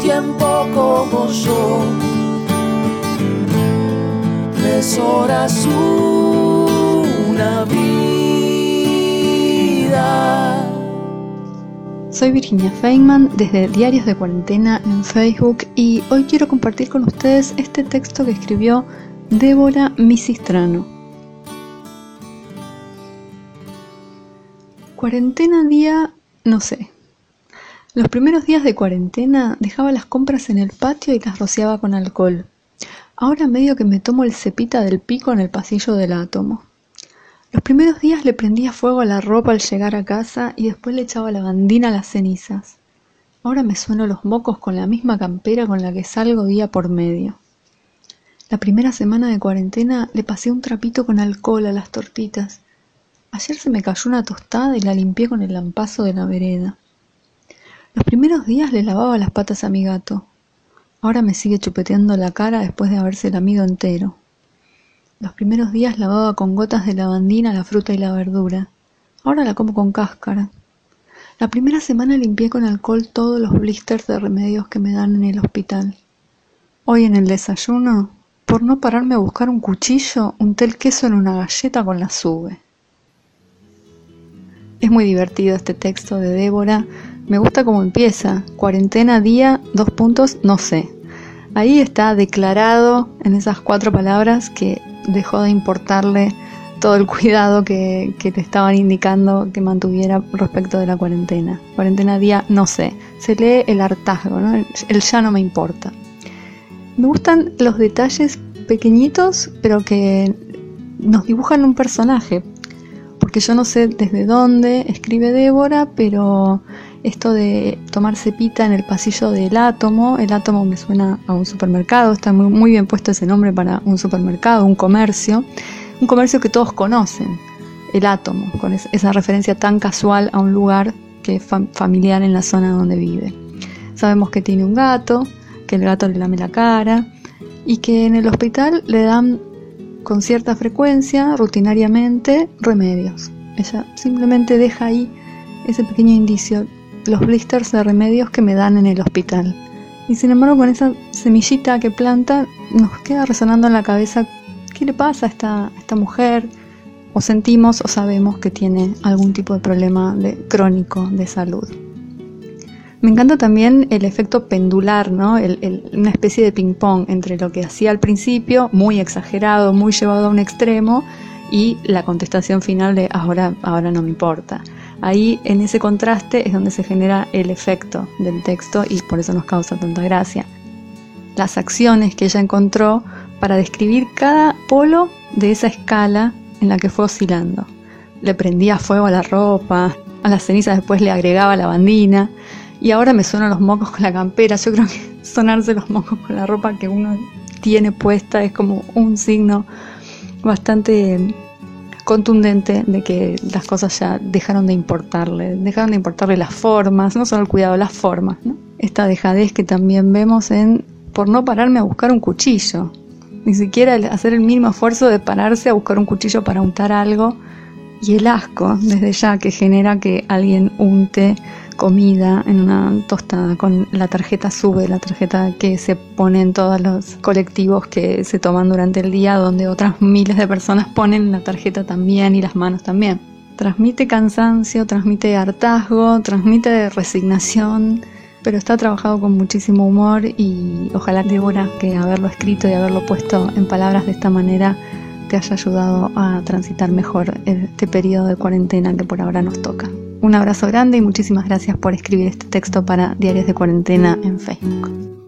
Tiempo como yo. Tres horas una vida. Soy Virginia Feynman desde Diarios de Cuarentena en Facebook y hoy quiero compartir con ustedes este texto que escribió Débora Misistrano. Cuarentena día, no sé, los primeros días de cuarentena dejaba las compras en el patio y las rociaba con alcohol. Ahora medio que me tomo el cepita del pico en el pasillo del átomo. Los primeros días le prendía fuego a la ropa al llegar a casa y después le echaba la bandina a las cenizas. Ahora me sueno los mocos con la misma campera con la que salgo día por medio. La primera semana de cuarentena le pasé un trapito con alcohol a las tortitas. Ayer se me cayó una tostada y la limpié con el lampazo de la vereda. Los primeros días le lavaba las patas a mi gato. Ahora me sigue chupeteando la cara después de haberse lamido entero. Los primeros días lavaba con gotas de lavandina la fruta y la verdura. Ahora la como con cáscara. La primera semana limpié con alcohol todos los blisters de remedios que me dan en el hospital. Hoy en el desayuno, por no pararme a buscar un cuchillo, unté el queso en una galleta con la sube. Es muy divertido este texto de Débora me gusta cómo empieza. Cuarentena, día, dos puntos, no sé. Ahí está declarado en esas cuatro palabras que dejó de importarle todo el cuidado que, que te estaban indicando que mantuviera respecto de la cuarentena. Cuarentena día, no sé. Se lee el hartazgo, ¿no? el ya no me importa. Me gustan los detalles pequeñitos, pero que nos dibujan un personaje. Porque yo no sé desde dónde escribe Débora, pero esto de tomar cepita en el pasillo del átomo, el átomo me suena a un supermercado, está muy, bien puesto ese nombre para un supermercado, un comercio, un comercio que todos conocen, el átomo, con esa referencia tan casual a un lugar que es familiar en la zona donde vive. Sabemos que tiene un gato, que el gato le lame la cara y que en el hospital le dan con cierta frecuencia, rutinariamente, remedios. Ella simplemente deja ahí ese pequeño indicio los blisters de remedios que me dan en el hospital. Y sin embargo con esa semillita que planta nos queda resonando en la cabeza qué le pasa a esta, esta mujer, o sentimos o sabemos que tiene algún tipo de problema de, crónico de salud. Me encanta también el efecto pendular, ¿no? una especie de ping-pong entre lo que hacía al principio, muy exagerado, muy llevado a un extremo, y la contestación final de ahora, ahora no me importa. Ahí en ese contraste es donde se genera el efecto del texto y por eso nos causa tanta gracia. Las acciones que ella encontró para describir cada polo de esa escala en la que fue oscilando. Le prendía fuego a la ropa, a las cenizas después le agregaba la bandina y ahora me suenan los mocos con la campera. Yo creo que sonarse los mocos con la ropa que uno tiene puesta es como un signo bastante contundente de que las cosas ya dejaron de importarle, dejaron de importarle las formas, no solo el cuidado, las formas. ¿no? Esta dejadez que también vemos en por no pararme a buscar un cuchillo, ni siquiera hacer el mínimo esfuerzo de pararse a buscar un cuchillo para untar algo y el asco desde ya que genera que alguien unte comida en una tostada con la tarjeta sube, la tarjeta que se pone en todos los colectivos que se toman durante el día, donde otras miles de personas ponen la tarjeta también y las manos también. Transmite cansancio, transmite hartazgo, transmite resignación, pero está trabajado con muchísimo humor y ojalá Débora que haberlo escrito y haberlo puesto en palabras de esta manera te haya ayudado a transitar mejor este periodo de cuarentena que por ahora nos toca. Un abrazo grande y muchísimas gracias por escribir este texto para Diarios de Cuarentena en Facebook.